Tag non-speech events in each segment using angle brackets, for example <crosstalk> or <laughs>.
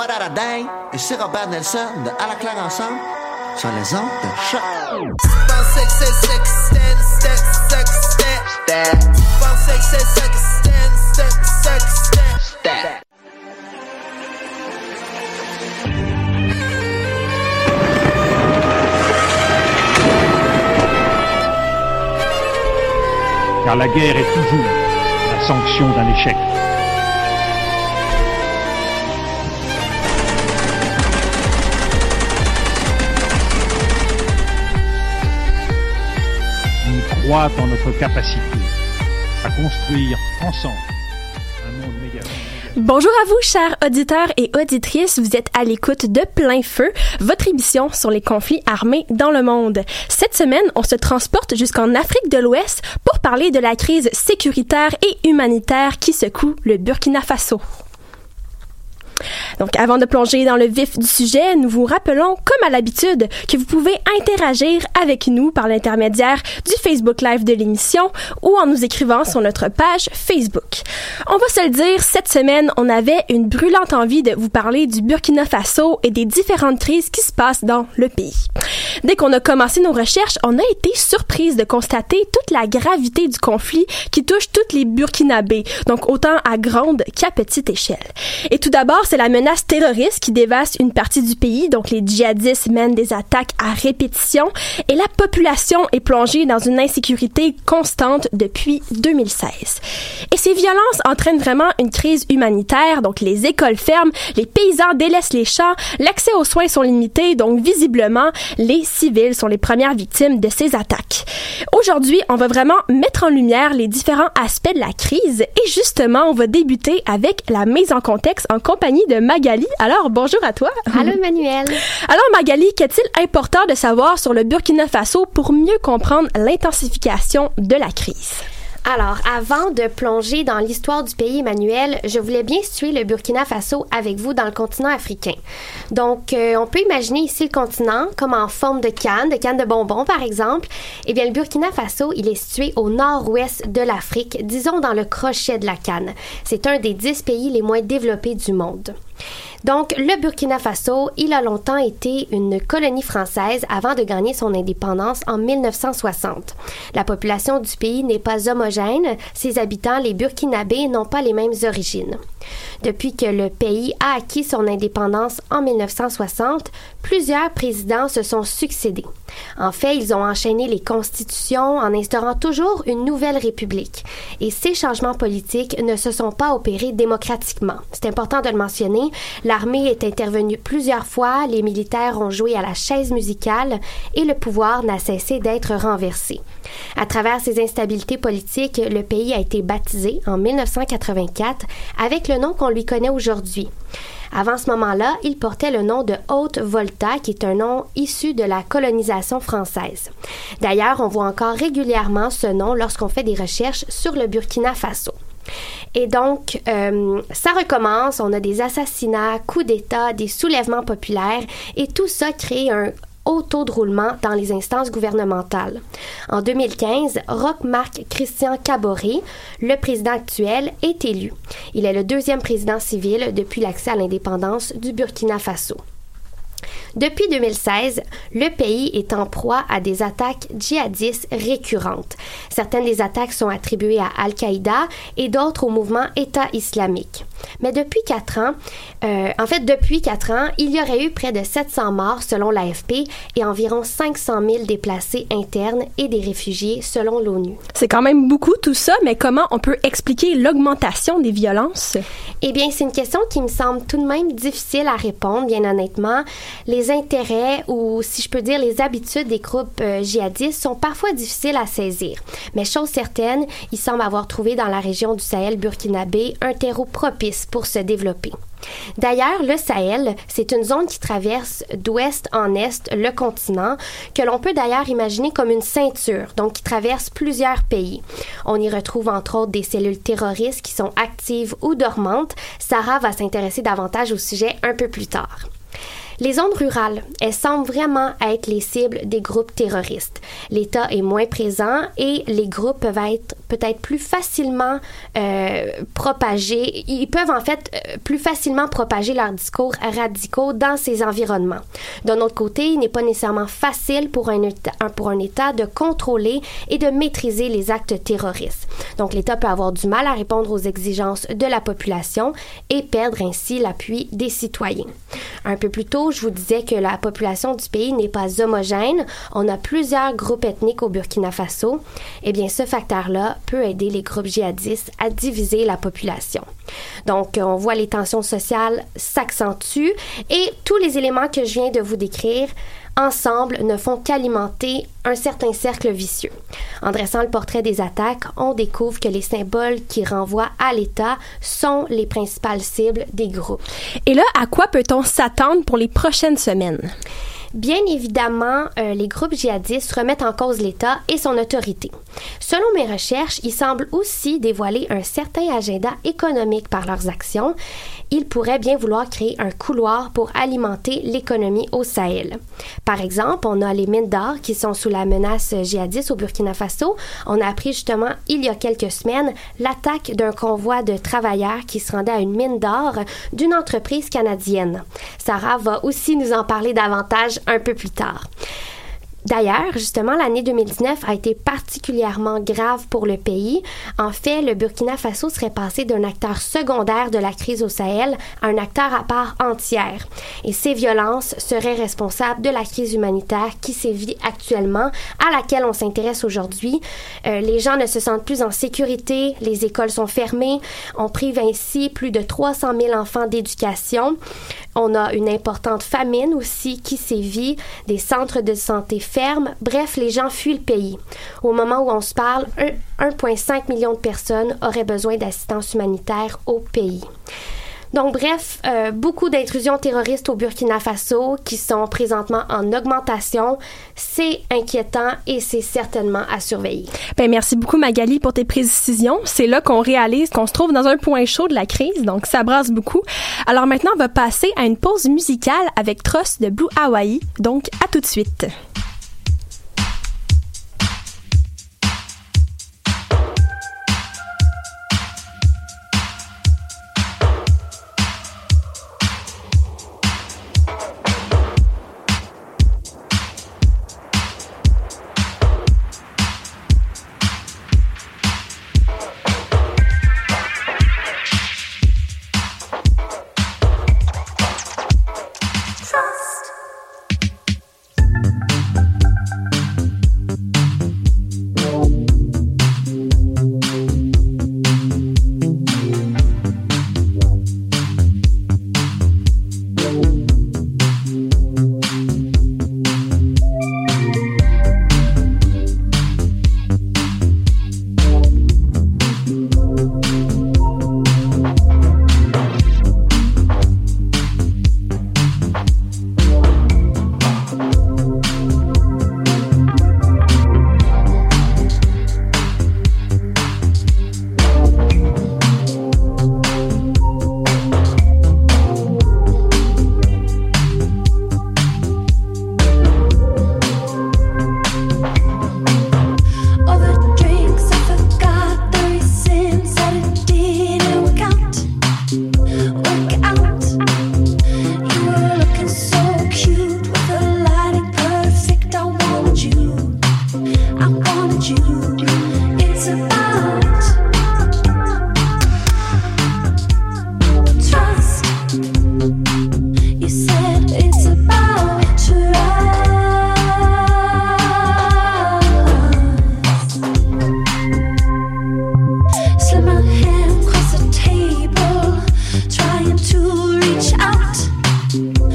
What a Day et c'est Robert Nelson de À la claire ensemble sur les ondes de choc. Car la guerre est toujours la sanction d'un échec. Notre capacité à construire ensemble un monde. Bonjour à vous, chers auditeurs et auditrices. Vous êtes à l'écoute de Plein Feu, votre émission sur les conflits armés dans le monde. Cette semaine, on se transporte jusqu'en Afrique de l'Ouest pour parler de la crise sécuritaire et humanitaire qui secoue le Burkina Faso. Donc, avant de plonger dans le vif du sujet, nous vous rappelons, comme à l'habitude, que vous pouvez interagir avec nous par l'intermédiaire du Facebook Live de l'émission ou en nous écrivant sur notre page Facebook. On va se le dire, cette semaine, on avait une brûlante envie de vous parler du Burkina Faso et des différentes crises qui se passent dans le pays. Dès qu'on a commencé nos recherches, on a été surprise de constater toute la gravité du conflit qui touche toutes les Burkinabés, donc autant à grande qu'à petite échelle. Et tout d'abord, c'est la menace terroriste qui dévaste une partie du pays, donc les djihadistes mènent des attaques à répétition et la population est plongée dans une insécurité constante depuis 2016. Et ces violences entraînent vraiment une crise humanitaire, donc les écoles ferment, les paysans délaissent les champs, l'accès aux soins sont limités, donc visiblement, les civils sont les premières victimes de ces attaques. Aujourd'hui, on va vraiment mettre en lumière les différents aspects de la crise et justement, on va débuter avec la mise en contexte en compagnie de Magali. Alors, bonjour à toi. Allô, Emmanuel. <laughs> Alors, Magali, qu'est-il important de savoir sur le Burkina Faso pour mieux comprendre l'intensification de la crise? Alors, avant de plonger dans l'histoire du pays, Emmanuel, je voulais bien situer le Burkina Faso avec vous dans le continent africain. Donc, euh, on peut imaginer ici le continent comme en forme de canne, de canne de bonbons par exemple. Eh bien, le Burkina Faso, il est situé au nord-ouest de l'Afrique, disons dans le crochet de la canne. C'est un des dix pays les moins développés du monde. Donc, le Burkina Faso, il a longtemps été une colonie française avant de gagner son indépendance en 1960. La population du pays n'est pas homogène. Ses habitants, les Burkinabés, n'ont pas les mêmes origines. Depuis que le pays a acquis son indépendance en 1960, plusieurs présidents se sont succédés. En fait, ils ont enchaîné les constitutions en instaurant toujours une nouvelle république. Et ces changements politiques ne se sont pas opérés démocratiquement. C'est important de le mentionner. L'armée est intervenue plusieurs fois, les militaires ont joué à la chaise musicale et le pouvoir n'a cessé d'être renversé. À travers ces instabilités politiques, le pays a été baptisé en 1984 avec le nom qu'on lui connaît aujourd'hui. Avant ce moment-là, il portait le nom de Haute-Volta, qui est un nom issu de la colonisation française. D'ailleurs, on voit encore régulièrement ce nom lorsqu'on fait des recherches sur le Burkina Faso. Et donc, euh, ça recommence, on a des assassinats, coups d'État, des soulèvements populaires, et tout ça crée un roulement dans les instances gouvernementales. En 2015, Roch-Marc Christian Caboret, le président actuel, est élu. Il est le deuxième président civil depuis l'accès à l'indépendance du Burkina Faso. Depuis 2016, le pays est en proie à des attaques djihadistes récurrentes. Certaines des attaques sont attribuées à Al-Qaïda et d'autres au mouvement État islamique. Mais depuis quatre ans, euh, en fait, depuis quatre ans, il y aurait eu près de 700 morts selon l'AFP et environ 500 000 déplacés internes et des réfugiés selon l'ONU. C'est quand même beaucoup tout ça, mais comment on peut expliquer l'augmentation des violences? Eh bien, c'est une question qui me semble tout de même difficile à répondre, bien honnêtement. Les intérêts ou, si je peux dire, les habitudes des groupes euh, djihadistes sont parfois difficiles à saisir. Mais chose certaine, ils semblent avoir trouvé dans la région du Sahel burkinabé un terreau propice pour se développer. D'ailleurs, le Sahel, c'est une zone qui traverse d'ouest en est le continent, que l'on peut d'ailleurs imaginer comme une ceinture, donc qui traverse plusieurs pays. On y retrouve entre autres des cellules terroristes qui sont actives ou dormantes. Sarah va s'intéresser davantage au sujet un peu plus tard. Les zones rurales, elles semblent vraiment être les cibles des groupes terroristes. L'État est moins présent et les groupes peuvent être peut-être plus facilement euh, propagés. Ils peuvent en fait euh, plus facilement propager leurs discours radicaux dans ces environnements. D'un autre côté, il n'est pas nécessairement facile pour un, état, pour un État de contrôler et de maîtriser les actes terroristes. Donc l'État peut avoir du mal à répondre aux exigences de la population et perdre ainsi l'appui des citoyens. Un peu plus tôt, je vous disais que la population du pays n'est pas homogène. On a plusieurs groupes ethniques au Burkina Faso. Eh bien, ce facteur-là peut aider les groupes djihadistes à diviser la population. Donc, on voit les tensions sociales s'accentuent et tous les éléments que je viens de vous décrire ensemble ne font qu'alimenter un certain cercle vicieux. En dressant le portrait des attaques, on découvre que les symboles qui renvoient à l'État sont les principales cibles des groupes. Et là, à quoi peut-on s'attendre pour les prochaines semaines? Bien évidemment, euh, les groupes djihadistes remettent en cause l'État et son autorité. Selon mes recherches, ils semblent aussi dévoiler un certain agenda économique par leurs actions. Ils pourraient bien vouloir créer un couloir pour alimenter l'économie au Sahel. Par exemple, on a les mines d'or qui sont sous la menace djihadiste au Burkina Faso. On a appris justement il y a quelques semaines l'attaque d'un convoi de travailleurs qui se rendait à une mine d'or d'une entreprise canadienne. Sarah va aussi nous en parler davantage un peu plus tard. D'ailleurs, justement, l'année 2019 a été particulièrement grave pour le pays. En fait, le Burkina Faso serait passé d'un acteur secondaire de la crise au Sahel à un acteur à part entière. Et ces violences seraient responsables de la crise humanitaire qui sévit actuellement, à laquelle on s'intéresse aujourd'hui. Euh, les gens ne se sentent plus en sécurité, les écoles sont fermées, on prive ainsi plus de 300 000 enfants d'éducation. On a une importante famine aussi qui sévit, des centres de santé Bref, les gens fuient le pays. Au moment où on se parle, 1,5 million de personnes auraient besoin d'assistance humanitaire au pays. Donc, bref, euh, beaucoup d'intrusions terroristes au Burkina Faso qui sont présentement en augmentation. C'est inquiétant et c'est certainement à surveiller. Ben, merci beaucoup, Magali, pour tes précisions. C'est là qu'on réalise qu'on se trouve dans un point chaud de la crise, donc ça brasse beaucoup. Alors maintenant, on va passer à une pause musicale avec Tross de Blue Hawaii. Donc, à tout de suite.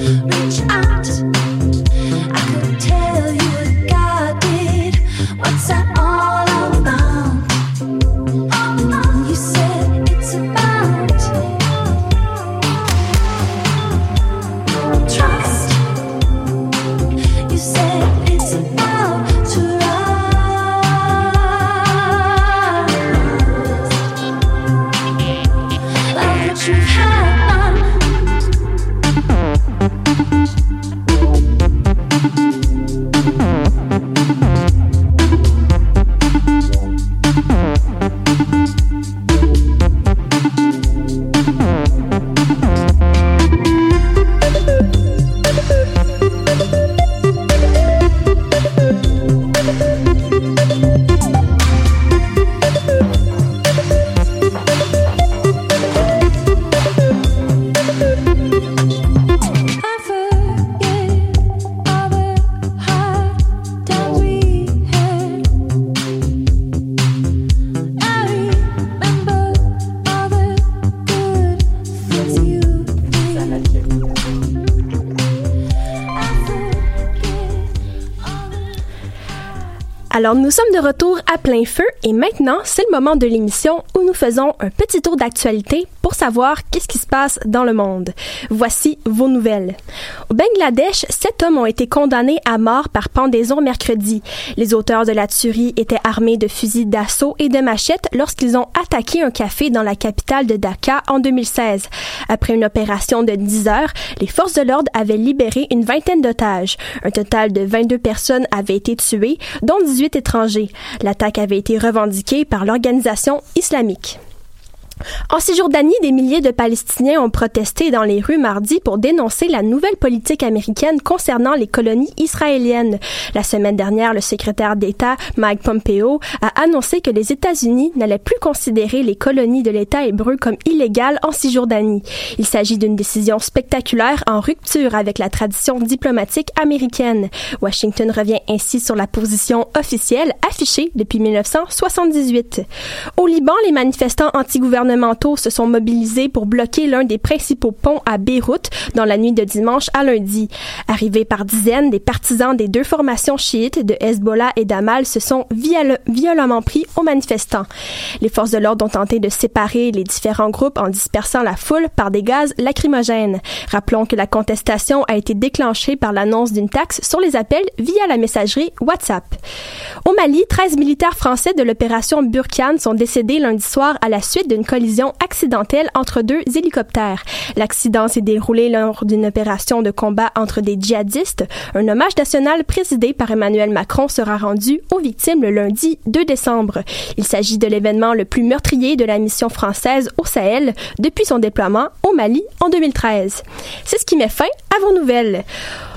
reach out. Alors, nous sommes de retour à plein feu et maintenant, c'est le moment de l'émission où nous faisons un petit tour d'actualité pour savoir qu'est-ce qui se passe dans le monde. Voici vos nouvelles. Au Bangladesh, sept hommes ont été condamnés à mort par pendaison mercredi. Les auteurs de la tuerie étaient armés de fusils d'assaut et de machettes lorsqu'ils ont attaqué un café dans la capitale de Dhaka en 2016. Après une opération de 10 heures, les forces de l'ordre avaient libéré une vingtaine d'otages. Un total de 22 personnes avaient été tuées, dont 18 étrangers. L'attaque avait été revendiquée par l'organisation islamique. En Cisjordanie, des milliers de Palestiniens ont protesté dans les rues mardi pour dénoncer la nouvelle politique américaine concernant les colonies israéliennes. La semaine dernière, le secrétaire d'État Mike Pompeo a annoncé que les États-Unis n'allaient plus considérer les colonies de l'État hébreu comme illégales en Cisjordanie. Il s'agit d'une décision spectaculaire en rupture avec la tradition diplomatique américaine. Washington revient ainsi sur la position officielle affichée depuis 1978. Au Liban, les manifestants anti-gouvernementaux se sont mobilisés pour bloquer l'un des principaux ponts à Beyrouth dans la nuit de dimanche à lundi. Arrivés par dizaines, des partisans des deux formations chiites de Hezbollah et d'Amal se sont violemment pris aux manifestants. Les forces de l'ordre ont tenté de séparer les différents groupes en dispersant la foule par des gaz lacrymogènes. Rappelons que la contestation a été déclenchée par l'annonce d'une taxe sur les appels via la messagerie WhatsApp. Au Mali, 13 militaires français de l'opération Burkhan sont décédés lundi soir à la suite d'une collision accidentelle entre deux hélicoptères. L'accident s'est déroulé lors d'une opération de combat entre des djihadistes. Un hommage national présidé par Emmanuel Macron sera rendu aux victimes le lundi 2 décembre. Il s'agit de l'événement le plus meurtrier de la mission française au Sahel depuis son déploiement au Mali en 2013. C'est ce qui met fin à vos nouvelles.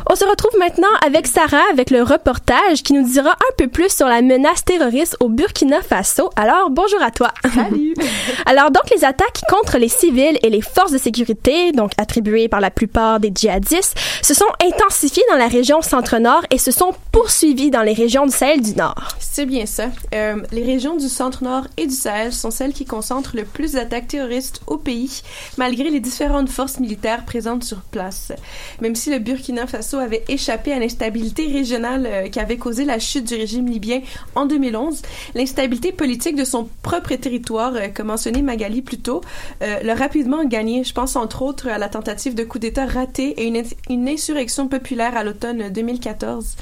On se retrouve maintenant avec Sarah avec le reportage qui nous dira un peu plus sur la menace terroriste au Burkina Faso. Alors, bonjour à toi. Salut. <laughs> Alors, donc, les attaques contre les civils et les forces de sécurité, donc attribuées par la plupart des djihadistes, se sont intensifiées dans la région centre-nord et se sont poursuivies dans les régions du Sahel du Nord. C'est bien ça. Euh, les régions du centre-nord et du Sahel sont celles qui concentrent le plus d'attaques terroristes au pays, malgré les différentes forces militaires présentes sur place. Même si le Burkina Faso avait échappé à l'instabilité régionale euh, qui avait causé la chute du régime libyen en 2011, l'instabilité politique de son propre territoire, euh, comme mentionné Magali plus tôt, euh, l'a rapidement gagné. Je pense entre autres à la tentative de coup d'État raté et une insurrection populaire à l'automne 2014.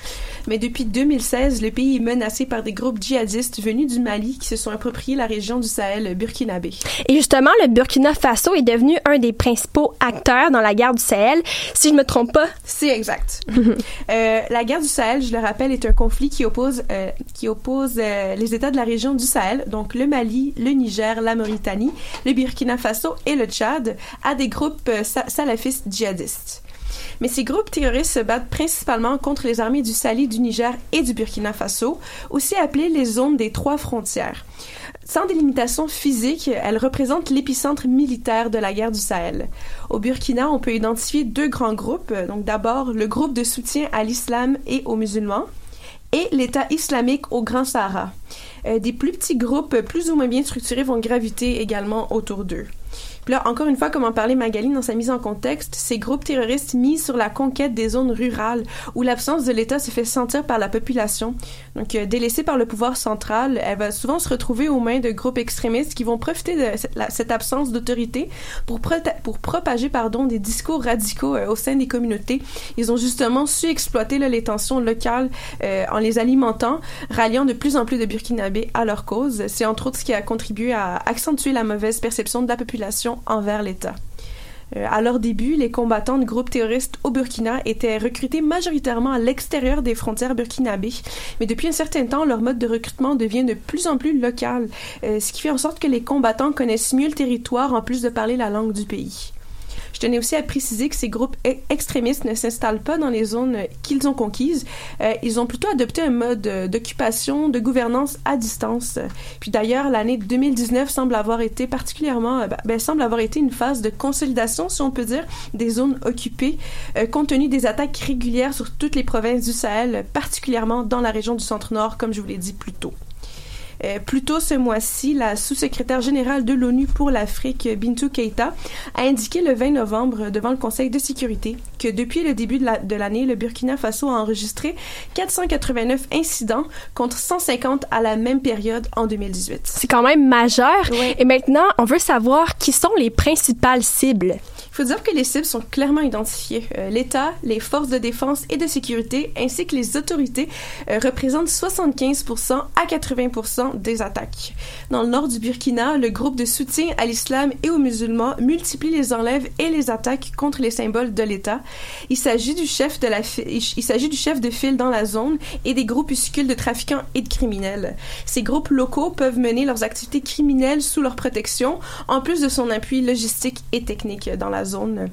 Mais depuis 2016, le pays est menacé par des groupes djihadistes venus du Mali qui se sont appropriés la région du Sahel burkinabé. Et justement, le Burkina Faso est devenu un des principaux acteurs dans la guerre du Sahel. Si je me trompe pas. C'est exact. <laughs> euh, la guerre du Sahel, je le rappelle, est un conflit qui oppose, euh, qui oppose euh, les États de la région du Sahel, donc le Mali, le Niger, la Mauritanie, le Burkina Faso et le Tchad, à des groupes salafistes djihadistes. Mais ces groupes terroristes se battent principalement contre les armées du Sali, du Niger et du Burkina Faso, aussi appelées les zones des trois frontières. Sans délimitation physique, elles représentent l'épicentre militaire de la guerre du Sahel. Au Burkina, on peut identifier deux grands groupes. Donc d'abord, le groupe de soutien à l'islam et aux musulmans et l'État islamique au Grand Sahara. Euh, des plus petits groupes plus ou moins bien structurés vont graviter également autour d'eux. Puis là, encore une fois, comme en parlait Magali dans sa mise en contexte, ces groupes terroristes misent sur la conquête des zones rurales où l'absence de l'État se fait sentir par la population. Donc, euh, délaissée par le pouvoir central, elle va souvent se retrouver aux mains de groupes extrémistes qui vont profiter de cette, absence d'autorité pour, pour propager pardon, des discours radicaux euh, au sein des communautés. Ils ont justement su exploiter les tensions locales euh, en les alimentant, ralliant de plus en plus de Burkinabés à leur cause. C'est entre autres ce qui a contribué à accentuer la mauvaise perception de la population envers l'État. Euh, à leur début, les combattants de groupes terroristes au Burkina étaient recrutés majoritairement à l'extérieur des frontières burkinabées, mais depuis un certain temps, leur mode de recrutement devient de plus en plus local, euh, ce qui fait en sorte que les combattants connaissent mieux le territoire en plus de parler la langue du pays. Je tenais aussi à préciser que ces groupes e- extrémistes ne s'installent pas dans les zones qu'ils ont conquises. Euh, ils ont plutôt adopté un mode d'occupation, de gouvernance à distance. Puis d'ailleurs, l'année 2019 semble avoir été particulièrement, euh, ben, semble avoir été une phase de consolidation, si on peut dire, des zones occupées, euh, compte tenu des attaques régulières sur toutes les provinces du Sahel, particulièrement dans la région du Centre-Nord, comme je vous l'ai dit plus tôt. Euh, plus tôt ce mois-ci, la sous-secrétaire générale de l'ONU pour l'Afrique, Bintou Keita, a indiqué le 20 novembre devant le Conseil de sécurité que depuis le début de la- de l'année, le Burkina Faso a enregistré 489 incidents contre 150 à la même période en 2018. C'est quand même majeur. Et maintenant, on veut savoir qui sont les principales cibles. Il faut dire que les cibles sont clairement identifiées. Euh, L'État, les forces de défense et de sécurité, ainsi que les autorités, euh, représentent 75% à 80% des attaques. Dans le nord du Burkina, le groupe de soutien à l'islam et aux musulmans multiplie les enlèves et les attaques contre les symboles de l'État. Il s'agit du chef de la il s'agit du chef de file dans la zone et des groupuscules de trafiquants et de criminels. Ces groupes locaux peuvent mener leurs activités criminelles sous leur protection, en plus de son appui logistique et technique dans la zone.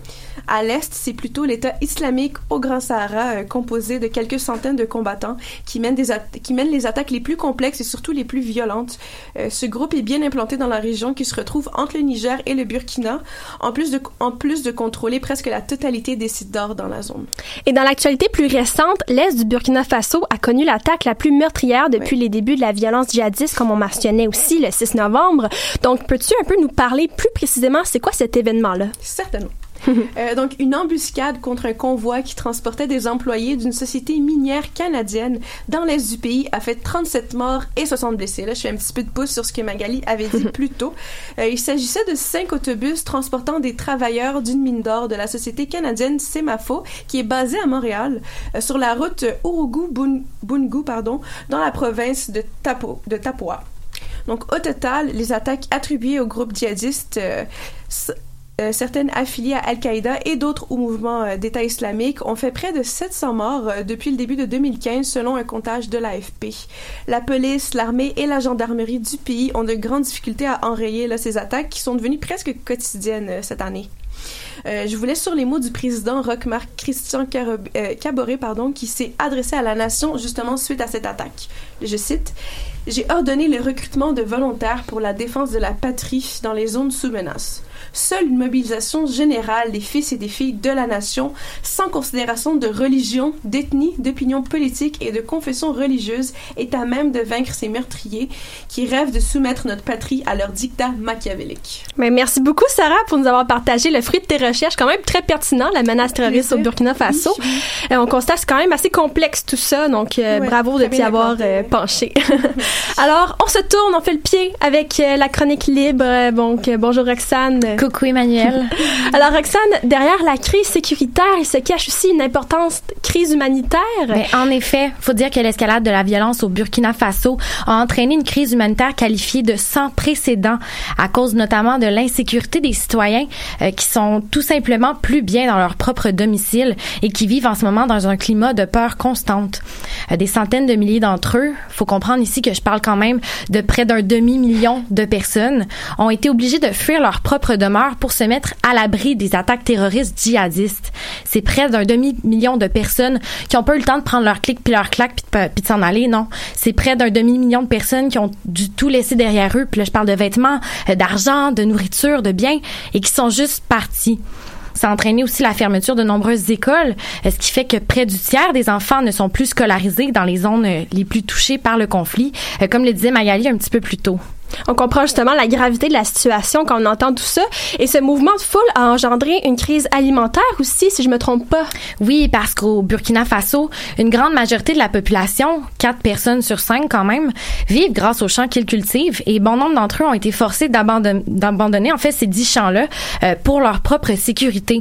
À l'est, c'est plutôt l'État islamique au Grand Sahara, euh, composé de quelques centaines de combattants, qui mènent, des at- qui mènent les attaques les plus complexes et surtout les plus violentes. Euh, ce groupe est bien implanté dans la région qui se retrouve entre le Niger et le Burkina, en plus de, en plus de contrôler presque la totalité des sites d'or dans la zone. Et dans l'actualité plus récente, l'Est du Burkina Faso a connu l'attaque la plus meurtrière depuis les débuts de la violence djihadiste, comme on mentionnait aussi le 6 novembre. Donc, peux-tu un peu nous parler plus précisément, c'est quoi cet événement-là? Certainement. <laughs> Euh, donc, une embuscade contre un convoi qui transportait des employés d'une société minière canadienne dans l'est du pays a fait 37 morts et 60 blessés. Là, je fais un petit peu de pouce sur ce que Magali avait dit <laughs> plus tôt. Euh, il s'agissait de cinq autobus transportant des travailleurs d'une mine d'or de la société canadienne Semafo, qui est basée à Montréal, euh, sur la route Urugu-Bungu, pardon, dans la province de, Tapo, de Tapua. Donc, au total, les attaques attribuées au groupe djihadiste euh, euh, certaines affiliées à Al-Qaïda et d'autres au mouvement euh, d'État islamique ont fait près de 700 morts euh, depuis le début de 2015 selon un comptage de l'AFP. La police, l'armée et la gendarmerie du pays ont de grandes difficultés à enrayer ces attaques qui sont devenues presque quotidiennes cette année. Je vous laisse sur les mots du président Roch-Marc Christian Carob- pardon, qui s'est adressé à la nation justement suite à cette attaque. Je cite J'ai ordonné le recrutement de volontaires pour la défense de la patrie dans les zones sous menace. Seule une mobilisation générale des fils et des filles de la nation, sans considération de religion, d'ethnie, d'opinion politique et de confession religieuse, est à même de vaincre ces meurtriers qui rêvent de soumettre notre patrie à leur dictat machiavélique. Mais merci beaucoup, Sarah, pour nous avoir partagé le fruit de tes recherches, quand même très pertinent, la menace terroriste au Burkina Faso. Euh, on constate que c'est quand même assez complexe tout ça, donc euh, bravo de t'y avoir euh, penché. <laughs> Alors, on se tourne, on fait le pied avec la chronique libre. Donc, bonjour Roxane. Coucou Emmanuel. <laughs> Alors, Roxane, derrière la crise sécuritaire, il se cache aussi une importante crise humanitaire. Ben, en effet, faut dire que l'escalade de la violence au Burkina Faso a entraîné une crise humanitaire qualifiée de sans précédent à cause notamment de l'insécurité des citoyens euh, qui sont tout simplement plus bien dans leur propre domicile et qui vivent en ce moment dans un climat de peur constante. Euh, des centaines de milliers d'entre eux, faut comprendre ici que je parle quand même de près d'un demi-million de personnes, ont été obligés de fuir leur propre pour se mettre à l'abri des attaques terroristes djihadistes. C'est près d'un demi-million de personnes qui ont pas eu le temps de prendre leur clic puis leur claque puis de, s'en aller, non. C'est près d'un demi-million de personnes qui ont tout laissé derrière eux. Puis là, je parle de vêtements, euh, d'argent, de nourriture, de biens et qui sont juste partis. Ça a entraîné aussi la fermeture de nombreuses écoles, euh, ce qui fait que près du tiers des enfants ne sont plus scolarisés dans les zones euh, les plus touchées par le conflit, comme le disait Magali un petit peu plus tôt. On comprend justement la gravité de la situation quand on entend tout ça. Et ce mouvement de foule a engendré une crise alimentaire aussi, si je me trompe pas. Oui, parce qu'au Burkina Faso, une grande majorité de la population, 4 personnes sur 5 quand même, vivent grâce aux champs qu'ils cultivent et bon nombre d'entre eux ont été forcés d'abandon- d'abandonner en fait ces 10 champs-là euh, pour leur propre sécurité.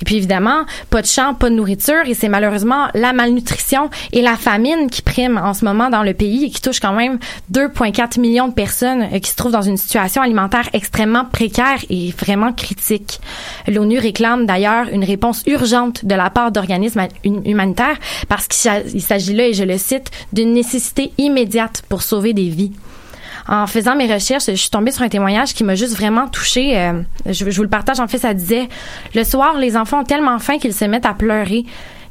Et puis évidemment, pas de champs, pas de nourriture et c'est malheureusement la malnutrition et la famine qui priment en ce moment dans le pays et qui touche quand même 2,4 millions de personnes qui se trouvent dans une situation alimentaire extrêmement précaire et vraiment critique. L'ONU réclame d'ailleurs une réponse urgente de la part d'organismes humanitaires parce qu'il s'agit là, et je le cite, d'une nécessité immédiate pour sauver des vies en faisant mes recherches, je suis tombée sur un témoignage qui m'a juste vraiment touchée. Euh, je, je, vous le partage. En fait, ça disait le soir, les enfants ont tellement faim qu'ils se mettent à pleurer.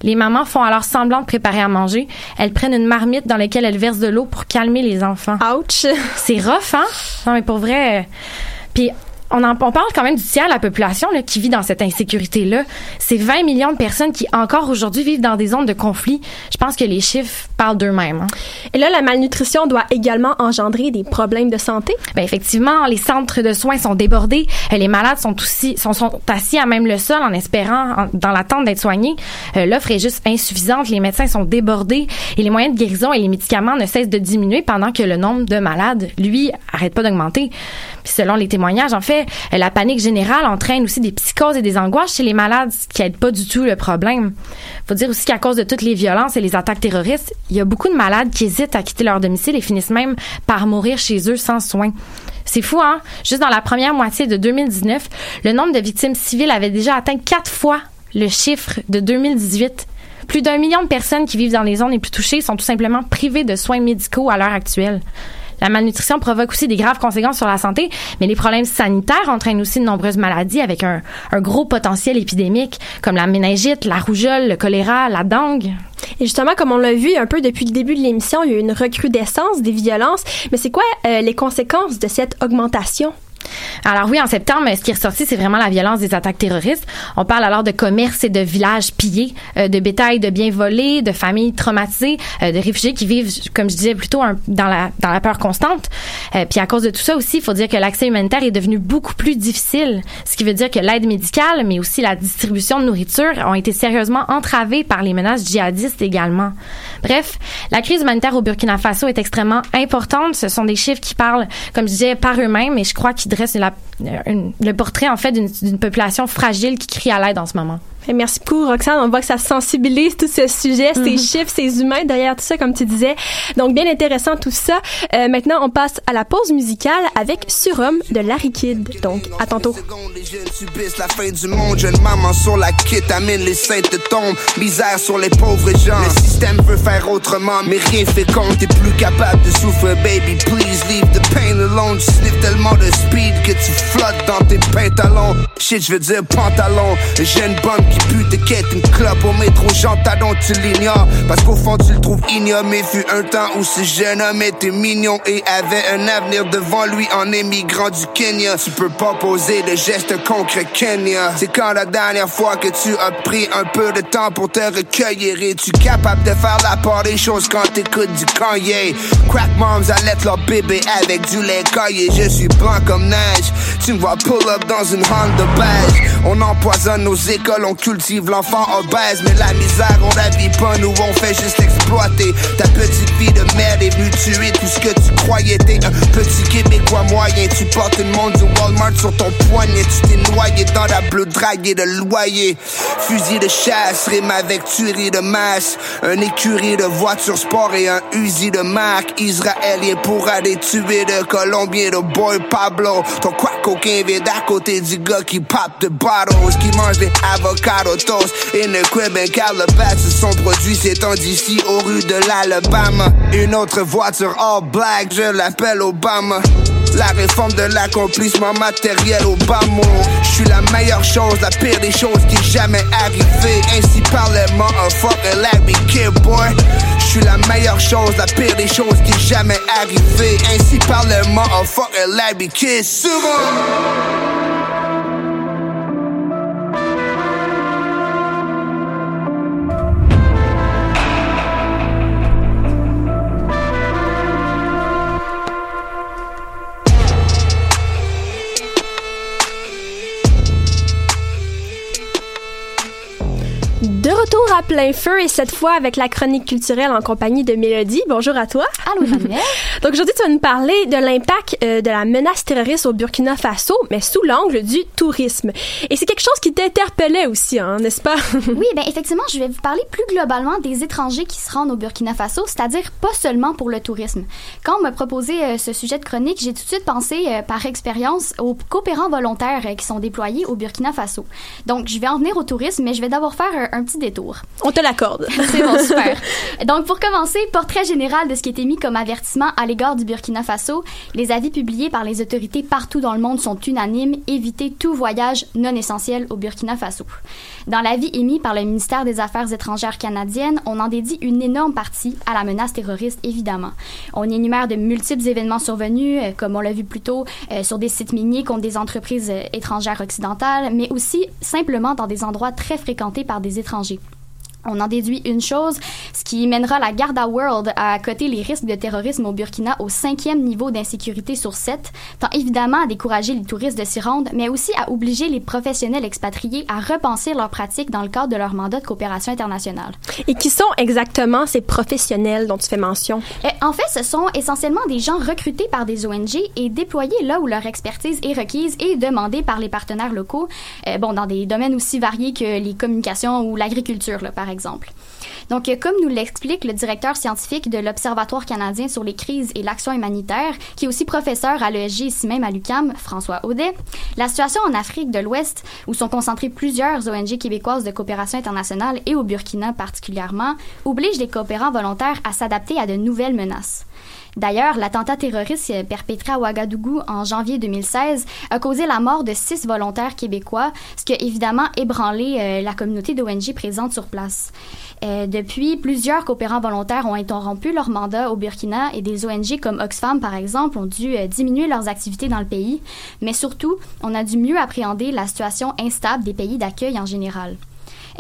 Les mamans font alors semblant de préparer à manger. Elles prennent une marmite dans laquelle elles versent de l'eau pour calmer les enfants. Ouch! C'est rough, hein? Non, mais pour vrai. Euh, puis on, en, on parle quand même du tiers de la population là, qui vit dans cette insécurité-là. C'est 20 millions de personnes qui, encore aujourd'hui, vivent dans des zones de conflit. Je pense que les chiffres parlent d'eux-mêmes. Hein. Et là, la malnutrition doit également engendrer des problèmes de santé? Bien, effectivement, les centres de soins sont débordés. Euh, les malades sont aussi sont, sont assis à même le sol en espérant, dans l'attente d'être soignés. Euh, l'offre est juste insuffisante. Les médecins sont débordés et les moyens de guérison et les médicaments ne cessent de diminuer pendant que le nombre de malades, lui, arrête pas d'augmenter. Puis selon les témoignages, en fait, la panique générale entraîne aussi des psychoses et des angoisses chez les malades, ce qui aide pas du tout le problème. Faut dire aussi qu'à cause de toutes les violences et les attaques terroristes, il y a beaucoup de malades qui hésitent à quitter leur domicile et finissent même par mourir chez eux sans soins. C'est fou, hein? Juste dans la première moitié de 2019, le nombre de victimes civiles avait déjà atteint quatre fois le chiffre de 2018. Plus d'un million de personnes qui vivent dans les zones les plus touchées sont tout simplement privées de soins médicaux à l'heure actuelle. La malnutrition provoque aussi des graves conséquences sur la santé, mais les problèmes sanitaires entraînent aussi de nombreuses maladies avec un, gros potentiel épidémique, comme la méningite, la rougeole, le choléra, la dengue. Et justement, comme on l'a vu un peu depuis le début de l'émission, il y a eu une recrudescence des violences. Mais c'est quoi euh, les conséquences de cette augmentation? Alors oui, en septembre, ce qui est ressorti, c'est vraiment la violence des attaques terroristes. On parle alors de commerce et de villages pillés, euh, de bétail de biens volés, de familles traumatisées, euh, de réfugiés qui vivent, comme je disais, plutôt dans la dans la peur constante. Euh, puis à cause de tout ça aussi, il faut dire que l'accès humanitaire est devenu beaucoup plus difficile, ce qui veut dire que l'aide médicale, mais aussi la distribution de nourriture ont été sérieusement entravées par les menaces djihadistes également. Bref, la crise humanitaire au Burkina Faso est extrêmement importante. Ce sont des chiffres qui parlent, comme je disais, par eux-mêmes, et je crois qu'ils dressent le portrait en fait d'une population fragile qui crie à l'aide en ce moment. Merci beaucoup, Roxane. On voit que ça sensibilise tout ce sujet, ces mhm. chiffres, ces humains derrière tout ça, comme tu disais. Donc, bien intéressant tout ça. Euh, maintenant, on passe à la pause musicale avec Surhomme de Larry Kidd. Donc, à tantôt. Les jeunes subissent la fin du monde. Jeune maman sur la kétamine, les saintes tombent. Misère sur les pauvres gens. Le système veut faire autrement, mais rien fait compte. T'es plus capable de souffrir, baby. Please leave the pain alone. Tu sniffes tellement de speed que tu flottes dans tes pantalons. Shit, je veux dire pantalon. Jeune bonne qui pue de quête une clope au métro, j'entends tu l'ignores. Parce qu'au fond, tu le trouves ignoble. Mais fut un temps où ce jeune homme était mignon et avait un avenir devant lui en émigrant du Kenya. Tu peux pas poser de gestes concrets, Kenya. C'est quand la dernière fois que tu as pris un peu de temps pour te recueillir? Et tu capable de faire la part des choses quand t'écoutes du Kanye? Crack moms allaitent leur bébé avec du lait caillé. Je suis blanc comme neige. Tu me vois pull up dans une Honda beige. On empoisonne nos écoles, on cultive l'enfant obèse, mais la misère, on la vit pas, nous on fait juste Ta petite fille de merde est venue tuer tout ce que tu croyais. T'es un petit Québécois moyen, tu portes une montre du Walmart sur ton poignet, tu t'es noyé dans la bleue draguée de loyer. Fusil de chasse, rime avec tuerie de masse. Un écurie de voiture sport et un Uzi de marque. Israélien pour aller tuer de Colombien de boy Pablo. Ton quoi coquin vient d'à côté du gars qui pop de bottles, qui mange des avocado toast. Crib and Calabasas sont produits ces temps d'ici aux rues de l'Alabama. Une autre voiture all black, je l'appelle Obama. La réforme de l'accomplissement matériel bas Je suis la meilleure chose, la pire des choses qui jamais arrivée. Ainsi fucking like me kid boy. Je suis la meilleure chose, la pire des choses qui jamais arrivée. Ainsi fucking like me kid. Souvent. Retour à plein feu et cette fois avec la chronique culturelle en compagnie de Mélodie. Bonjour à toi. Allô. <laughs> Donc aujourd'hui, tu vas nous parler de l'impact euh, de la menace terroriste au Burkina Faso, mais sous l'angle du tourisme. Et c'est quelque chose qui t'interpellait aussi, hein, n'est-ce pas? <laughs> oui, ben effectivement, je vais vous parler plus globalement des étrangers qui se rendent au Burkina Faso, c'est-à-dire pas seulement pour le tourisme. Quand on m'a proposé euh, ce sujet de chronique, j'ai tout de suite pensé euh, par expérience aux coopérants volontaires qui sont déployés au Burkina Faso. Donc, je vais en venir au tourisme, mais je vais d'abord faire un, petit détour. On te l'accorde. <laughs> C'est bon, super. <laughs> Donc, pour commencer, portrait général de ce qui était mis comme avertissement à l'égard du Burkina Faso. Les avis publiés par les autorités partout dans le monde sont unanimes. Éviter tout voyage non essentiel au Burkina Faso. Dans l'avis émis par le ministère des Affaires étrangères canadienne, on en dédie une énorme partie à la menace terroriste, évidemment. On énumère de multiples événements survenus, euh, comme on l'a vu plus tôt, euh, sur des sites miniers contre des entreprises euh, étrangères occidentales, mais aussi simplement dans des endroits très fréquentés par des étrangers. On en déduit une chose, ce qui mènera la Garda World à coter les risques de terrorisme au Burkina au cinquième niveau d'insécurité sur sept, tant évidemment à décourager les touristes de s'y rendre, mais aussi à obliger les professionnels expatriés à repenser leurs pratiques dans le cadre de leur mandat de coopération internationale. Et qui sont exactement ces professionnels dont tu fais mention? Euh, en fait, ce sont essentiellement des gens recrutés par des ONG et déployés là où leur expertise est requise et demandée par les partenaires locaux, euh, bon, dans des domaines aussi variés que les communications ou l'agriculture, par exemple. Donc, euh, comme nous l'explique le directeur scientifique de l'Observatoire canadien sur les crises et l'action humanitaire, qui est aussi professeur à l'ESG ici même à l'UCAM, François Audet, la situation en Afrique de l'Ouest, où sont concentrées plusieurs ONG québécoises de coopération internationale et au Burkina particulièrement, oblige les coopérants volontaires à s'adapter à de nouvelles menaces. D'ailleurs, l'attentat terroriste perpétré à Ouagadougou en janvier 2016 a causé la mort de six volontaires québécois, ce qui a évidemment ébranlé euh, la communauté d'ONG présente sur place. Euh, depuis, plusieurs coopérants volontaires ont interrompu leur mandat au Burkina et des ONG comme Oxfam, par exemple, ont dû euh, diminuer leurs activités dans le pays. Mais surtout, on a dû mieux appréhender la situation instable des pays d'accueil en général.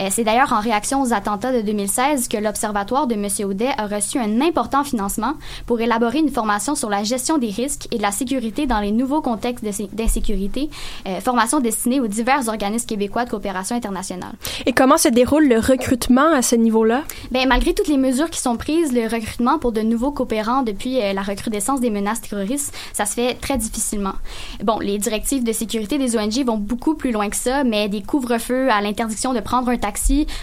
Euh, c'est d'ailleurs en réaction aux attentats de 2016 que l'Observatoire de M. Audet a reçu un important financement pour élaborer une formation sur la gestion des risques et de la sécurité dans les nouveaux contextes d'insécurité, euh, formation destinée aux divers organismes québécois de coopération internationale. Et comment se déroule le recrutement à ce niveau-là? Bien, malgré toutes les mesures qui sont prises, le recrutement pour de nouveaux coopérants depuis euh, la recrudescence des menaces terroristes, ça se fait très difficilement. Bon, les directives de sécurité des ONG vont beaucoup plus loin que ça, mais des couvre-feux à l'interdiction de prendre un taxi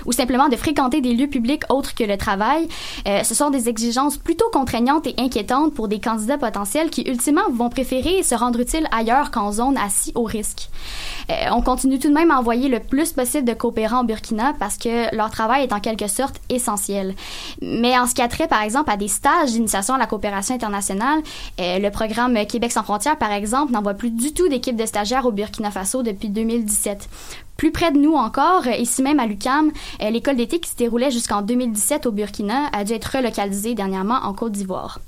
ou simplement de fréquenter des lieux publics autres que le travail. Euh, ce sont des exigences plutôt contraignantes et inquiétantes pour des candidats potentiels qui ultimement vont préférer se rendre utiles ailleurs qu'en zone assis au risque. Euh, on continue tout de même à envoyer le plus possible de coopérants au Burkina parce que leur travail est en quelque sorte essentiel. Mais en ce qui a trait, par exemple, à des stages d'initiation à la coopération internationale, euh, le programme Québec sans frontières, par exemple, n'envoie plus du tout d'équipe de stagiaires au Burkina Faso depuis 2017. Plus près de nous encore, ici même à l'UCAM, euh, l'école d'été qui se déroulait jusqu'en 2017 au Burkina a dû être relocalisée dernièrement en Côte d'Ivoire.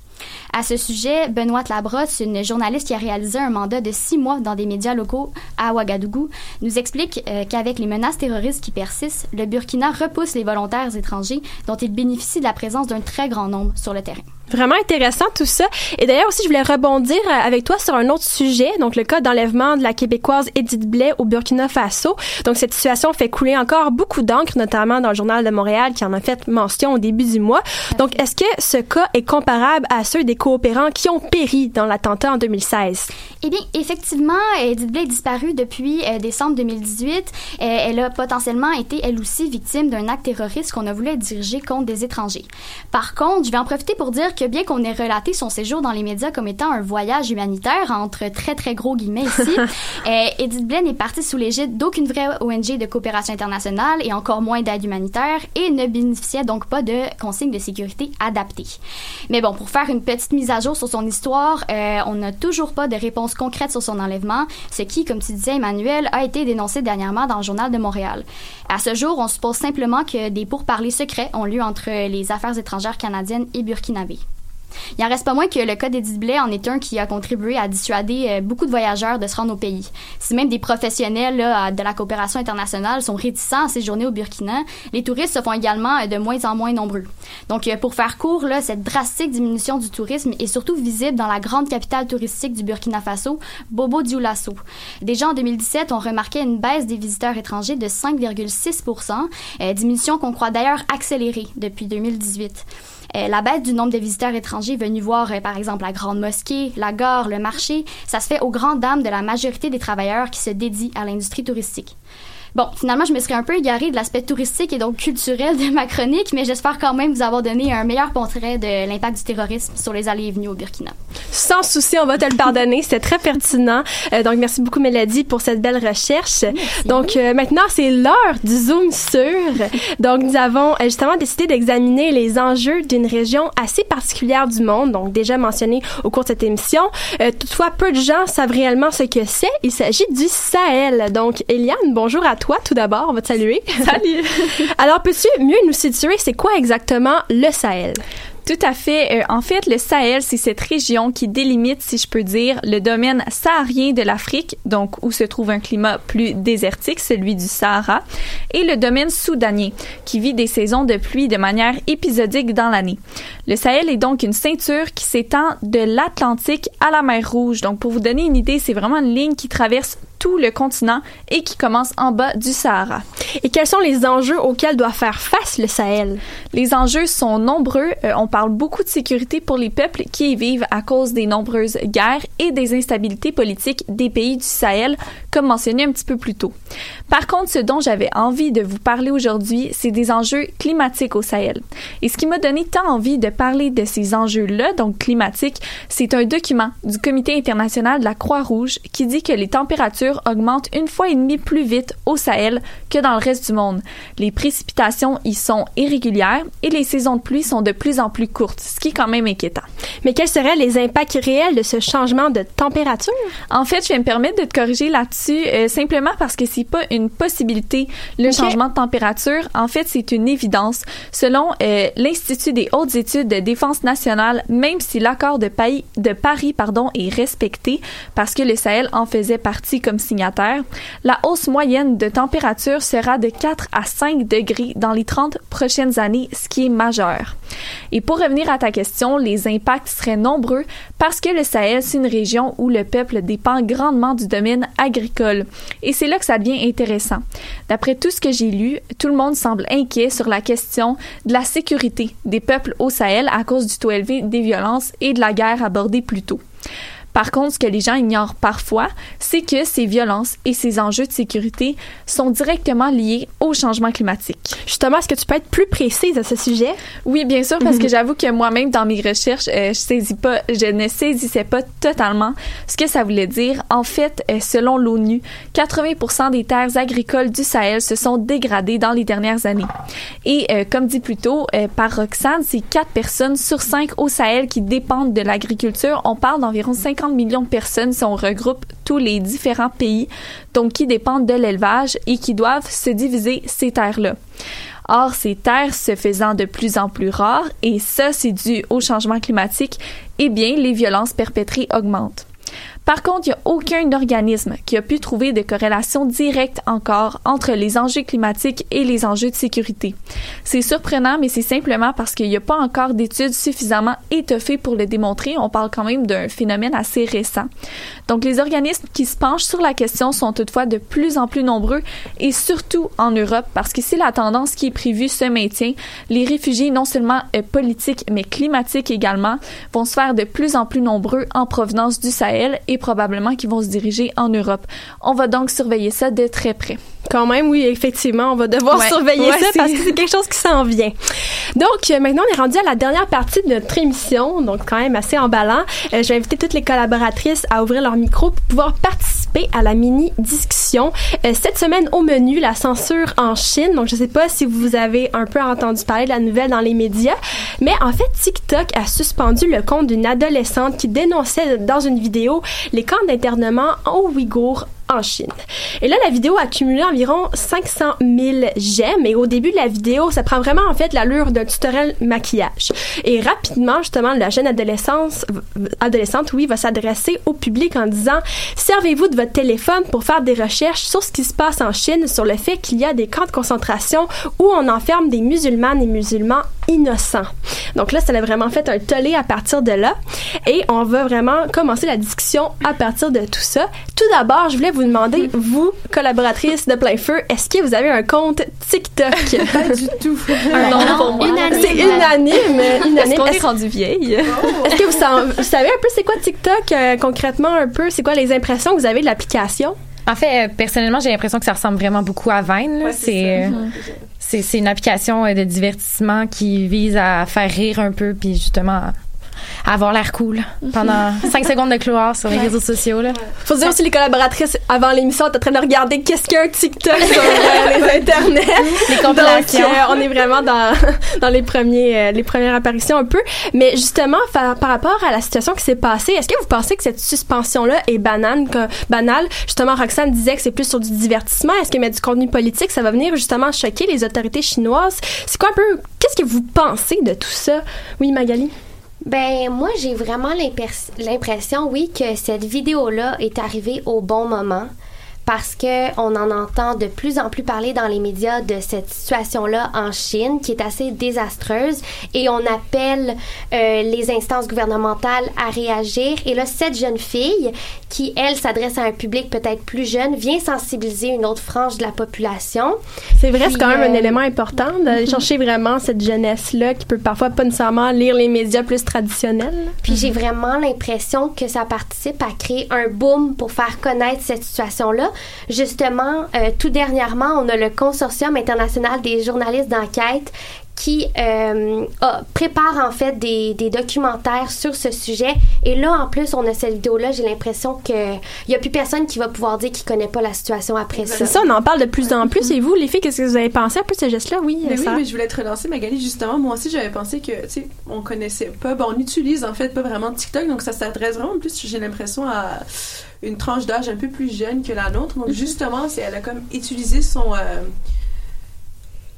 À ce sujet, Benoît Labrosse, une journaliste qui a réalisé un mandat de six mois dans des médias locaux à Ouagadougou, nous explique euh, qu'avec les menaces terroristes qui persistent, le Burkina repousse les volontaires étrangers dont il bénéficie de la présence d'un très grand nombre sur le terrain. Vraiment intéressant tout ça. Et d'ailleurs aussi, je voulais rebondir euh, avec toi sur un autre sujet, donc le cas d'enlèvement de la Québécoise Edith Blais au Burkina Faso. Donc cette situation fait couler encore beaucoup d'encre, notamment dans le Journal de Montréal qui en a fait mention au début du mois. Donc est-ce que ce cas est comparable à ceux des coopérants qui ont péri dans l'attentat en 2016? Eh bien, effectivement, Edith Blais est disparue depuis euh, décembre 2018. Euh, elle a potentiellement été, elle aussi, victime d'un acte terroriste qu'on a voulu diriger contre des étrangers. Par contre, je vais en profiter pour dire que bien qu'on ait relaté son séjour dans les médias comme étant un voyage humanitaire, entre très très gros guillemets ici, <laughs> euh, Edith Blaine est partie sous l'égide d'aucune vraie ONG de coopération internationale et encore moins d'aide humanitaire et ne bénéficiait donc pas de consignes de sécurité adaptées. Mais bon, pour faire une petite mise à jour sur son histoire, euh, on n'a toujours pas de réponse concrète sur son enlèvement, ce qui, comme tu disais Emmanuel, a été dénoncé dernièrement dans le journal de Montréal. À ce jour, on suppose simplement que des pourparlers secrets ont lieu entre les affaires étrangères canadiennes et burkinabées. Il en reste pas moins que le cas d'Edith Blais en est un qui a contribué à dissuader euh, beaucoup de voyageurs de se rendre au pays. Si même des professionnels de la coopération internationale sont réticents à séjourner au Burkina, les touristes se font également euh, de moins en moins nombreux. Donc, euh, pour faire court, cette drastique diminution du tourisme est surtout visible dans la grande capitale touristique du Burkina Faso, Bobo Dioulasso. Déjà en 2017, on remarquait une baisse des visiteurs étrangers de 5,6 euh, diminution qu'on croit d'ailleurs accélérer depuis 2018. Euh, la baisse du nombre de visiteurs étrangers venus voir, euh, par exemple, la grande mosquée, la gare, le marché, ça se fait aux grandes dames de la majorité des travailleurs qui se dédient à l'industrie touristique. Bon, finalement, je me serais un peu égarée de l'aspect touristique et donc culturel de ma chronique, mais j'espère quand même vous avoir donné un meilleur portrait de l'impact du terrorisme sur les allées et venues au Burkina. Sans souci, on va te le pardonner. C'était très pertinent. Euh, donc, merci beaucoup, Mélodie, pour cette belle recherche. Donc, euh, maintenant, c'est l'heure du Zoom sur. Donc, nous avons euh, justement décidé d'examiner les enjeux d'une région assez particulière du monde, donc déjà mentionné au cours de cette émission. Euh, toutefois, peu de gens savent réellement ce que c'est. Il s'agit du Sahel. Donc, Eliane, bonjour à toi tout d'abord. On va te saluer. <laughs> Salut. <laughs> Alors, peux-tu mieux nous situer, c'est quoi exactement le Sahel? Tout à fait. Euh, en fait, le Sahel, c'est cette région qui délimite, si je peux dire, le domaine saharien de l'Afrique, donc où se trouve un climat plus désertique, celui du Sahara, et le domaine soudanien, qui vit des saisons de pluie de manière épisodique dans l'année. Le Sahel est donc une ceinture qui s'étend de l'Atlantique à la mer Rouge. Donc, pour vous donner une idée, c'est vraiment une ligne qui traverse tout le continent et qui commence en bas du Sahara. Et quels sont les enjeux auxquels doit faire face le Sahel? Les enjeux sont nombreux. Euh, on parle beaucoup de sécurité pour les peuples qui y vivent à cause des nombreuses guerres et des instabilités politiques des pays du Sahel, comme mentionné un petit peu plus tôt. Par contre, ce dont j'avais envie de vous parler aujourd'hui, c'est des enjeux climatiques au Sahel. Et ce qui m'a donné tant envie de parler de ces enjeux-là, donc climatiques, c'est un document du Comité international de la Croix-Rouge qui dit que les températures augmente une fois et demie plus vite au Sahel que dans le reste du monde. Les précipitations y sont irrégulières et les saisons de pluie sont de plus en plus courtes, ce qui est quand même inquiétant. Mais quels seraient les impacts réels de ce changement de température? En fait, je vais me permettre de te corriger là-dessus euh, simplement parce que c'est pas une possibilité le Ok. changement de température. En fait, c'est une évidence. Selon euh, l'Institut des hautes études de défense nationale, même si l'accord de, de Paris pardon, est respecté parce que le Sahel en faisait partie comme signataire, la hausse moyenne de température sera de 4 à 5 degrés dans les 30 prochaines années, ce qui est majeur. Et pour revenir à ta question, les impacts seraient nombreux parce que le Sahel, c'est une région où le peuple dépend grandement du domaine agricole. Et c'est là que ça devient intéressant. D'après tout ce que j'ai lu, tout le monde semble inquiet sur la question de la sécurité des peuples au Sahel à cause du taux élevé des violences et de la guerre abordée plus tôt. Par contre, ce que les gens ignorent parfois, c'est que ces violences et ces enjeux de sécurité sont directement liés au changement climatique. Justement, est-ce que tu peux être plus précise à ce sujet? Oui, bien sûr, parce que j'avoue que moi-même, dans mes recherches, euh, je saisis pas, je ne saisissais pas totalement ce que ça voulait dire. En fait, euh, selon l'ONU, 80% des terres agricoles du Sahel se sont dégradées dans les dernières années. Et euh, comme dit plus tôt par Roxane, c'est 4 personnes sur 5 au Sahel qui dépendent de l'agriculture. On parle d'environ 50 millions de personnes si on regroupe tous les différents pays, donc qui dépendent de l'élevage et qui doivent se diviser ces terres-là. Or, ces terres se faisant de plus en plus rares, et ça, c'est dû au changement climatique, eh bien, les violences perpétrées augmentent. Par contre, il n'y a aucun organisme qui a pu trouver de corrélation directe encore entre les enjeux climatiques et les enjeux de sécurité. C'est surprenant, mais c'est simplement parce qu'il n'y a pas encore d'études suffisamment étoffées pour le démontrer. On parle quand même d'un phénomène assez récent. Donc, les organismes qui se penchent sur la question sont toutefois de plus en plus nombreux et surtout en Europe parce que si la tendance qui est prévue se maintient, les réfugiés non seulement euh, politiques mais climatiques également vont se faire de plus en plus nombreux en provenance du Sahel et probablement qui vont se diriger en Europe. On va donc surveiller ça de très près. Quand même, oui, effectivement, on va devoir Ouais. surveiller Ouais, ça parce que c'est <laughs> quelque chose qui s'en vient. Donc, euh, maintenant, on est rendu à la dernière partie de notre émission, donc quand même assez emballant. Euh, je vais inviter toutes les collaboratrices à ouvrir leur micro pour pouvoir participer à la mini-discussion. Euh, cette semaine, au menu, la censure en Chine. Donc, je sais pas si vous avez un peu entendu parler de la nouvelle dans les médias, mais en fait, TikTok a suspendu le compte d'une adolescente qui dénonçait dans une vidéo les camps d'internement aux Ouïghours en Chine. Et là, la vidéo a accumulé environ 500 000 j'aime et au début de la vidéo, ça prend vraiment en fait l'allure d'un tutoriel maquillage. Et rapidement, justement, la jeune adolescente, oui, va s'adresser au public en disant servez-vous de votre téléphone pour faire des recherches sur ce qui se passe en Chine, sur le fait qu'il y a des camps de concentration où on enferme des musulmanes et musulmans innocents. Donc là, ça a vraiment fait un tollé à partir de là et on va vraiment commencer la discussion à partir de tout ça. Tout d'abord, je voulais vous demander, vous, collaboratrice de Plein Feu, est-ce que vous avez un compte TikTok? <laughs> Pas du tout. <laughs> Un nom pour moi. C'est unanime. <laughs> unanime. Est-ce qu'on est rendu vieille? est-ce que vous, vous savez un peu c'est quoi TikTok euh, concrètement un peu? C'est quoi les impressions que vous avez de l'application? En fait, euh, personnellement, j'ai l'impression que ça ressemble vraiment beaucoup à Vine. c'est c'est une application euh, de divertissement qui vise à faire rire un peu puis justement à avoir l'air cool pendant <laughs> 5 secondes de couloir sur les réseaux sociaux là. Faut dire aussi les collaboratrices avant l'émission étaient en train de regarder qu'est-ce qu'un TikTok sur euh, <laughs> les internets. Les compilations. Donc, euh, on est vraiment dans <laughs> dans les premiers euh, les premières apparitions un peu. Mais justement par, par rapport à la situation qui s'est passée, est-ce que vous pensez que cette suspension là est banale que, banale? Justement, Roxane disait que c'est plus sur du divertissement. Est-ce que mettre du contenu politique, ça va venir justement choquer les autorités chinoises? C'est quoi un peu Qu'est-ce que vous pensez de tout ça? Oui, Magali? Ben, moi, j'ai vraiment l'impression, oui, que cette vidéo-là est arrivée au bon moment parce que on en entend de plus en plus parler dans les médias de cette situation-là en Chine qui est assez désastreuse et on appelle euh, les instances gouvernementales à réagir. Et là, cette jeune fille qui, elle, s'adresse à un public peut-être plus jeune, vient sensibiliser une autre frange de la population. C'est vrai, c'est quand même un euh, élément important d'aller <laughs> chercher vraiment cette jeunesse-là qui peut parfois pas nécessairement lire les médias plus traditionnels. Puis j'ai vraiment l'impression que ça participe à créer un boom pour faire connaître cette situation-là. Justement, euh, tout dernièrement, on a le Consortium international des journalistes d'enquête qui euh, a- prépare en fait des, des documentaires sur ce sujet. Et là, en plus, on a cette vidéo-là. J'ai l'impression qu'il n'y a plus personne qui va pouvoir dire qu'il connaît pas la situation après ça. C'est ça, on en parle de plus en plus. Et vous, les filles, qu'est-ce que vous avez pensé un peu de ce geste-là? Oui, Mais oui, mais je voulais te relancer, Magali, justement. Moi aussi, j'avais pensé que, tu sais, on connaissait pas, bon, on utilise en fait pas vraiment TikTok, donc ça s'adresse vraiment plus, j'ai l'impression, à une tranche d'âge un peu plus jeune que la nôtre. Mhm. Donc, justement, c'est, elle a comme utilisé son. euh,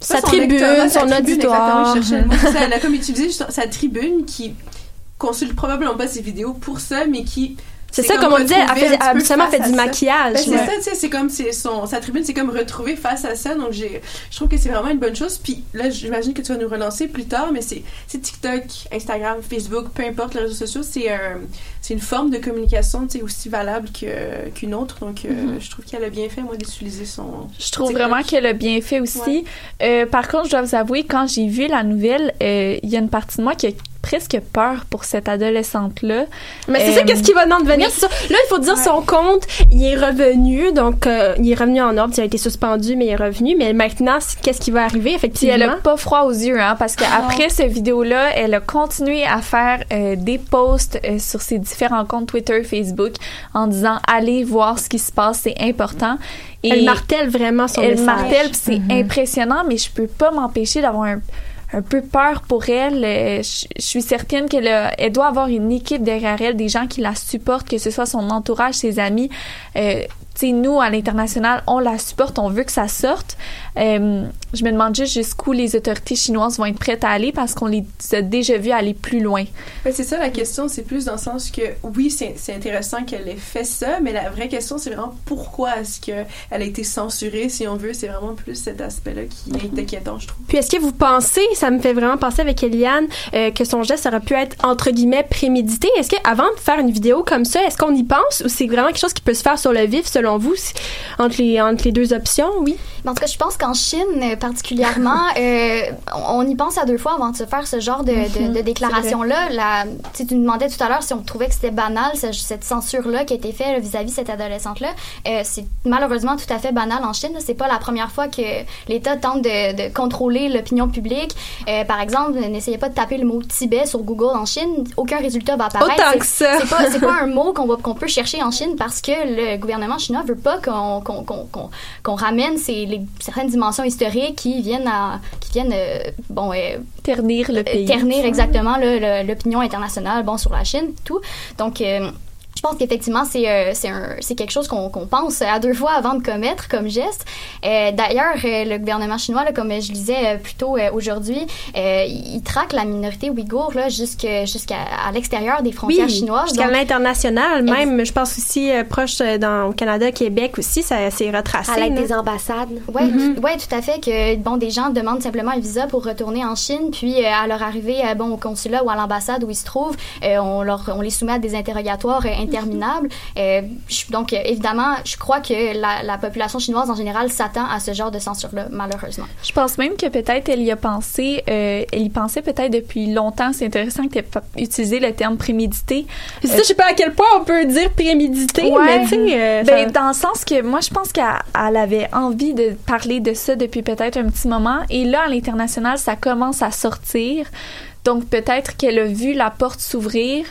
Sa tribune, lectorat, sa son tribune, auditoire. exactement, je cherchais le mot. C'est <laughs> ça, elle a comme utilisé sa tribune qui consulte probablement pas ses vidéos pour ça, mais qui. C'est ça, comme on disait, habituellement, elle fait du maquillage, Ben, c'est ouais. ça, tu sais, c'est comme son sa tribune, c'est comme retrouver face à ça. Donc j'ai, je trouve que c'est vraiment une bonne chose. Puis là, j'imagine que tu vas nous relancer plus tard, mais c'est, TikTok, Instagram, Facebook, peu importe les réseaux sociaux, c'est c'est une forme de communication, tu sais, aussi valable qu'une autre. Donc euh, Mhm. je trouve qu'elle a bien fait moi d'utiliser son. Je trouve vraiment qu'elle a bien fait aussi. Euh, par contre, je dois vous avouer, quand j'ai vu la nouvelle, euh, il y a une partie de moi qui a presque peur pour cette adolescente-là. Mais c'est ça, qu'est-ce qui va en devenir? ça. Là, il faut dire son compte, il est revenu, donc euh, il est revenu en ordre, il a été suspendu, mais il est revenu. Mais maintenant, qu'est-ce qui va arriver, Puis effectivement? elle a pas froid aux yeux, hein, parce qu'après cette vidéo-là, elle a continué à faire euh, des posts euh, sur ses différents comptes Twitter, Facebook, en disant allez voir ce qui se passe, c'est important. Elle martèle vraiment son Elle message. martèle, c'est Mhm. impressionnant, mais je peux pas m'empêcher d'avoir un un peu peur pour elle. Euh, Je suis certaine qu'elle elle doit avoir une équipe derrière elle, des gens qui la supportent, que ce soit son entourage, ses amis. Euh, tu sais, nous, à l'international, on la supporte, on veut que ça sorte. Euh, je me demande juste jusqu'où les autorités chinoises vont être prêtes à aller parce qu'on les a déjà vus aller plus loin. Ben, c'est ça la question, c'est plus dans le sens que oui, c'est c'est intéressant qu'elle ait fait ça, mais la vraie question, c'est vraiment pourquoi est-ce qu'elle a été censurée, si on veut. C'est vraiment plus cet aspect-là qui est inquiétant, je trouve. Puis est-ce que vous pensez, ça me fait vraiment penser avec Eliane, euh, que son geste aurait pu être entre guillemets prémédité? Est-ce que avant de faire une vidéo comme ça, est-ce qu'on y pense ou c'est vraiment quelque chose qui peut se faire sur le vif selon vous, entre les entre les deux options? Oui? En tout cas, je pense qu'en Chine, euh, particulièrement, <laughs> euh, on y pense à deux fois avant de se faire ce genre de, de- Mhm, de déclaration-là. La- Tu nous demandais tout à l'heure si on trouvait que c'était banal, ce- cette censure-là qui a été faite vis-à-vis de cette adolescente-là. Euh, c'est malheureusement tout à fait banal en Chine. C'est pas la première fois que l'État tente de, de contrôler l'opinion publique. Euh, par exemple, n'essayez pas de taper le mot Tibet sur Google en Chine. Aucun résultat va apparaître. Autant que ça. C'est pas, c'est pas <laughs> un mot qu'on va- qu'on peut chercher en Chine parce que le gouvernement chinois veut pas qu'on ramène ces, les, certaines dimensions historiques qui viennent à qui viennent euh, bon euh, ternir le pays. ternir exactement l'opinion internationale bon sur la Chine tout donc euh, je pense qu'effectivement, c'est euh, c'est un- c'est quelque chose qu'on qu'on pense à deux fois avant de commettre comme geste. Euh, D'ailleurs, euh, le gouvernement chinois, là, comme je disais euh, plus tôt euh, aujourd'hui, euh, il traque la minorité ouïghour là, jusque- jusqu'à à l'extérieur des frontières Oui, chinoises. jusqu'à l'international, même, je pense aussi euh, proche dans, au Canada, Québec aussi, ça s'est retracé. À l'aide des ambassades. Ouais, Mhm. tout- ouais, tout à fait. Que bon, des gens demandent simplement un visa pour retourner en Chine, puis euh, à leur arrivée, euh, bon, au consulat ou à l'ambassade où ils se trouvent, euh, on leur, on les soumet à des interrogatoires euh. Euh, je- donc, euh, évidemment, je crois que la, la population chinoise en général s'attend à ce genre de censure-là, malheureusement. Je pense même que peut-être elle y a pensé, euh, elle y pensait peut-être depuis longtemps. C'est intéressant que tu aies pas utilisé le terme prémédité. Puis ça, je sais pas à quel point on peut dire prémédité, mais tu sais, euh, ben, ça- dans le sens que moi, je pense qu'elle elle avait envie de parler de ça depuis peut-être un petit moment. Et là, à l'international, ça commence à sortir. Donc peut-être qu'elle a vu la porte s'ouvrir,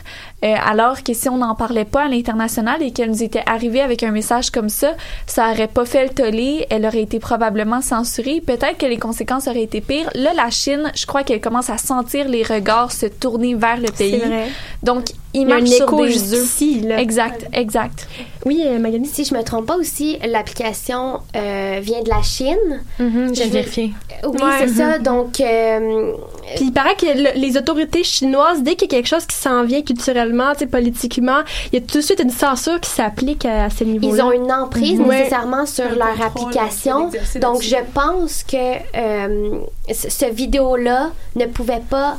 euh, alors que si on n'en parlait pas à l'international et qu'elle nous était arrivée avec un message comme ça, ça aurait pas fait le tollé, elle aurait été probablement censurée. Peut-être que les conséquences auraient été pires. Là, la Chine, je crois qu'elle commence à sentir les regards se tourner vers le pays. vrai. Donc Il y il a un marche sur écho des ici, là. Exact, exact. Oui, euh, Magali. Si je me trompe pas aussi, l'application euh, vient de la Chine. je viens de vais- vérifier. Oui, Ouais. c'est ça. <laughs> Donc, euh, Puis il paraît que le- les autorités chinoises, dès qu'il y a quelque chose qui s'en vient culturellement, tu sais, politiquement, il y a tout de suite une censure qui s'applique à, à ces niveaux-là. ils ont une emprise Mhm. nécessairement sur leur contrôle application. Donc, je pense que euh, ce ce vidéo-là ne pouvait pas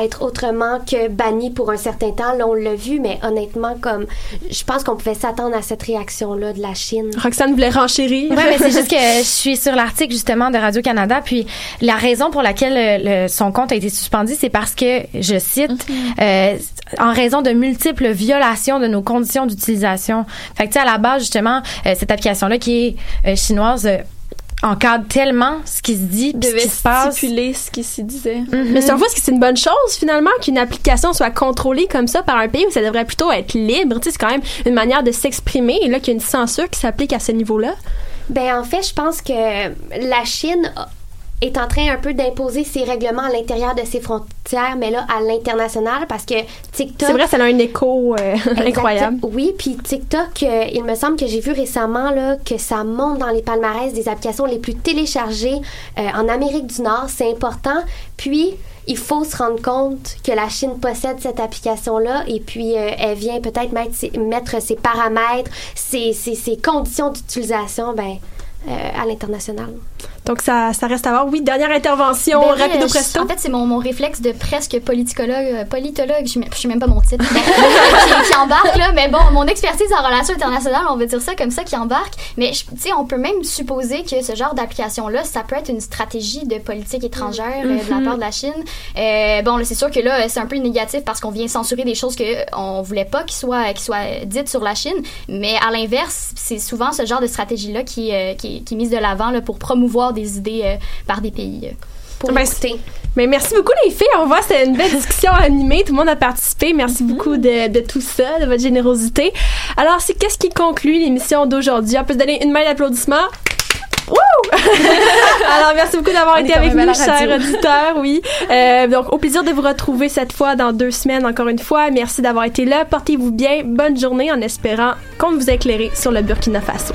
être autrement que banni pour un certain temps. Là, on l'a vu, mais honnêtement, comme je pense qu'on pouvait s'attendre à cette réaction-là de la Chine. Roxane voulait renchérir. Oui, mais c'est juste que <laughs> je suis sur l'article justement de Radio-Canada, puis la raison pour laquelle euh, le- son compte a été suspendu, c'est parce que, je cite, euh, en raison de multiples violations de nos conditions d'utilisation. Fait que, tu sais, à la base, justement, euh, cette application-là qui est euh, chinoise euh, encadre tellement ce qui se dit, puis ce Devait qui se passe. stipuler ce qui s'y disait. Mais c'est en fait, est-ce que c'est une bonne chose, finalement, qu'une application soit contrôlée comme ça par un pays où ça devrait plutôt être libre? Tu sais, c'est quand même une manière de s'exprimer, et là, qu'il y a une censure qui s'applique à ce niveau-là. Ben en fait, je pense que la Chine a- est en train un peu d'imposer ses règlements à l'intérieur de ses frontières, mais là à l'international parce que TikTok. C'est vrai, ça a un écho euh, <laughs> incroyable. Oui, puis TikTok, euh, il me semble que j'ai vu récemment là, que ça monte dans les palmarès des applications les plus téléchargées euh, en Amérique du Nord. C'est important. Puis, il faut se rendre compte que la Chine possède cette application-là et puis euh, elle vient peut-être mettre ses, mettre ses paramètres, ses, ses, ses conditions d'utilisation ben, euh, à l'international. Donc, ça, ça reste à voir. Oui, dernière intervention, Ben oui, rapido je- presto. En fait, c'est mon, mon réflexe de presque politicologue, euh, politologue, je je sais même pas mon titre, mais- <laughs> qui, qui embarque là. Mais bon, mon expertise en relations internationales, on va dire ça comme ça, qui embarque. Mais tu sais, on peut même supposer que ce genre d'application-là, ça peut être une stratégie de politique étrangère euh, de la Mhm. part de la Chine. Euh, bon, c'est sûr que là, c'est un peu négatif parce qu'on vient censurer des choses que euh, on voulait pas qu'ils soient, soient dites sur la Chine. Mais à l'inverse, c'est souvent ce genre de stratégie-là qui, qui, qui est mise de l'avant pour promouvoir des idées euh, par des pays. euh, pour Ben. Mais merci beaucoup les filles. On voit c'était une belle discussion animée. Tout le monde a participé. Merci beaucoup de, de tout ça, de votre générosité. Alors, c'est qu'est-ce qui conclut l'émission d'aujourd'hui? On peut se donner une main d'applaudissement? <laughs> Alors, merci beaucoup d'avoir été avec nous, chers auditeurs. Oui. Euh, donc, au plaisir de vous retrouver cette fois dans deux semaines, encore une fois. Merci d'avoir été là. Portez-vous bien. Bonne journée en espérant qu'on vous a éclairé sur le Burkina Faso.